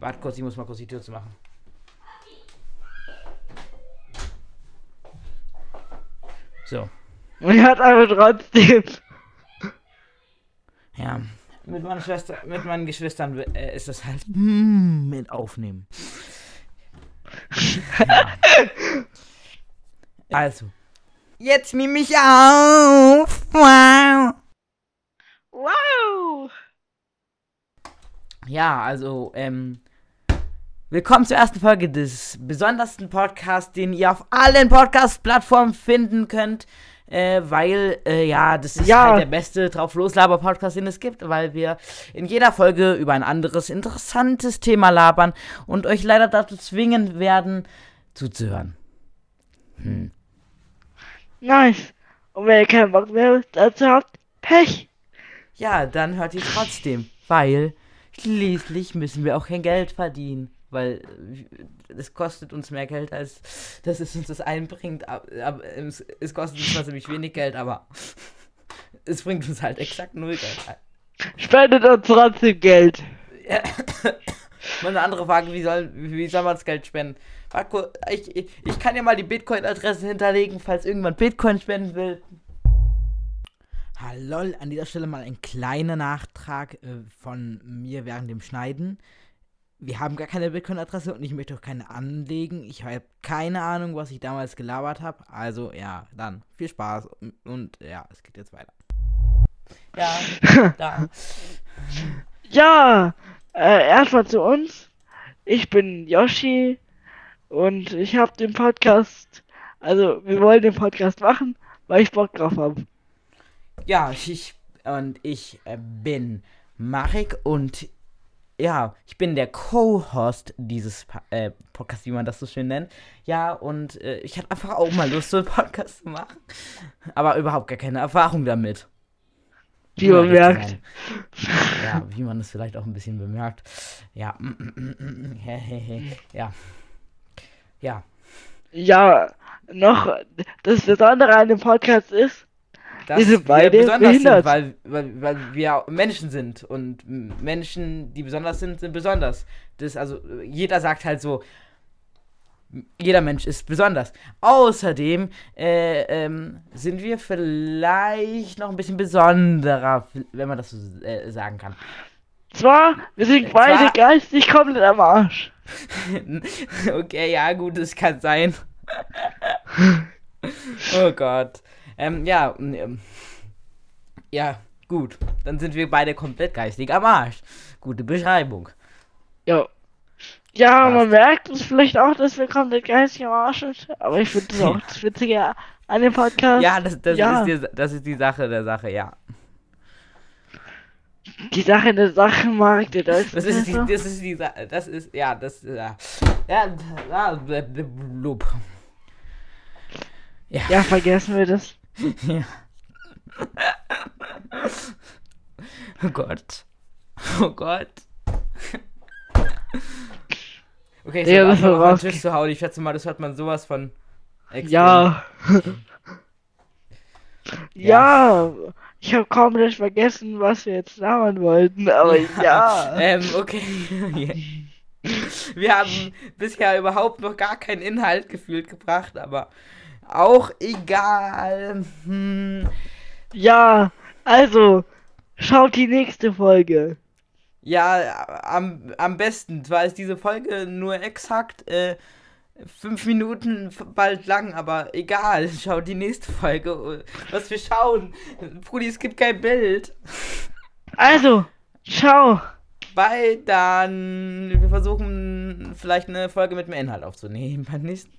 Warte kurz, ich muss mal kurz die Tür zu machen. So. Und hat aber trotzdem. Ja. Mit meiner Schwester, mit meinen Geschwistern äh, ist das halt mm, mit aufnehmen. Ja. Also. Jetzt nehme ich auf. Wow. Wow! Ja, also, ähm. Willkommen zur ersten Folge des besondersten Podcasts, den ihr auf allen Podcast-Plattformen finden könnt. Äh, weil, äh, ja, das ist Ja. halt der beste drauf loslaber Podcast, den es gibt, weil wir in jeder Folge über ein anderes interessantes Thema labern und euch leider dazu zwingen werden, zuzuhören. Hm. Nice. Und wenn ihr keinen Bock mehr dazu habt, Pech. Ja, dann hört ihr trotzdem, weil schließlich müssen wir auch kein Geld verdienen, weil äh, es kostet uns mehr Geld, als dass es uns das einbringt. Aber es, es kostet uns zwar ziemlich wenig Geld, aber es bringt uns halt exakt null Geld ein. Spendet uns trotzdem Geld. Ja. Mal eine andere Frage, wie soll, wie soll man das Geld spenden? Marco, ich, ich, ich kann ja mal die Bitcoin-Adresse hinterlegen, falls irgendwann Bitcoin spenden will. Hallo, an dieser Stelle mal ein kleiner Nachtrag äh, von mir während dem Schneiden. Wir haben gar keine Bitcoin-Adresse und ich möchte auch keine anlegen. Ich habe keine Ahnung, was ich damals gelabert habe. Also ja, dann viel Spaß und, und ja, es geht jetzt weiter. Ja, da. Ja, äh, erstmal zu uns. Ich bin Yoshi und ich habe den Podcast, also wir wollen den Podcast machen, weil ich Bock drauf habe. Ja, ich und ich äh, bin Marek und ja, ich bin der Co-Host dieses äh, Podcasts, wie man das so schön nennt. Ja, und äh, ich hatte einfach auch mal Lust, so einen Podcast zu machen. Aber überhaupt gar keine Erfahrung damit. Wie man merkt. Ja, wie man es vielleicht auch ein bisschen bemerkt. Ja. ja. Ja. Ja, noch das Besondere an dem Podcast ist, dass Wir besonders behindert. sind, weil, weil, weil wir Menschen sind und Menschen, die besonders sind, sind besonders. Das also äh, jeder sagt halt so, jeder Mensch ist besonders. Außerdem äh, ähm, sind wir vielleicht noch ein bisschen besonderer, wenn man das so äh, sagen kann. zwar, wir sind Zwar- beide geistig komplett am Arsch. okay, ja, gut, das kann sein. oh Gott. Ähm, ja, ähm, ja, gut. Dann sind wir beide komplett geistig am Arsch. Gute Beschreibung. Ja. Ja, Passt. man merkt es vielleicht auch, dass wir komplett geistig am Arsch sind, aber ich finde das auch das Witzige an dem Podcast. Ja, das, das, Ja. Ist die, das ist die Sache der Sache, ja. Die Sache der Sache, Mark, der. Das ist die, das ist die Sache, das ist, ja, das, ja. Ja, ja, blub. Ja. Ja, vergessen wir das. Ja. Oh Gott. Oh Gott. Okay, ich Ja, das war auf den Tisch zu hauen. Ich schätze mal, das hört man sowas von. extrem. Ja. ja. Ich habe komplett vergessen, was wir jetzt labern wollten, aber ja. Ähm, okay. Wir haben bisher überhaupt noch gar keinen Inhalt gefühlt gebracht, aber auch egal. Hm. Ja, also, schaut die nächste Folge. Ja, am, am besten. Zwar ist diese Folge nur exakt äh, fünf Minuten bald lang, aber egal. Schaut die nächste Folge. Was wir schauen. Brudi, es gibt kein Bild. Also, ciao. Bye dann. Wir versuchen vielleicht eine Folge mit mehr Inhalt aufzunehmen beim nächsten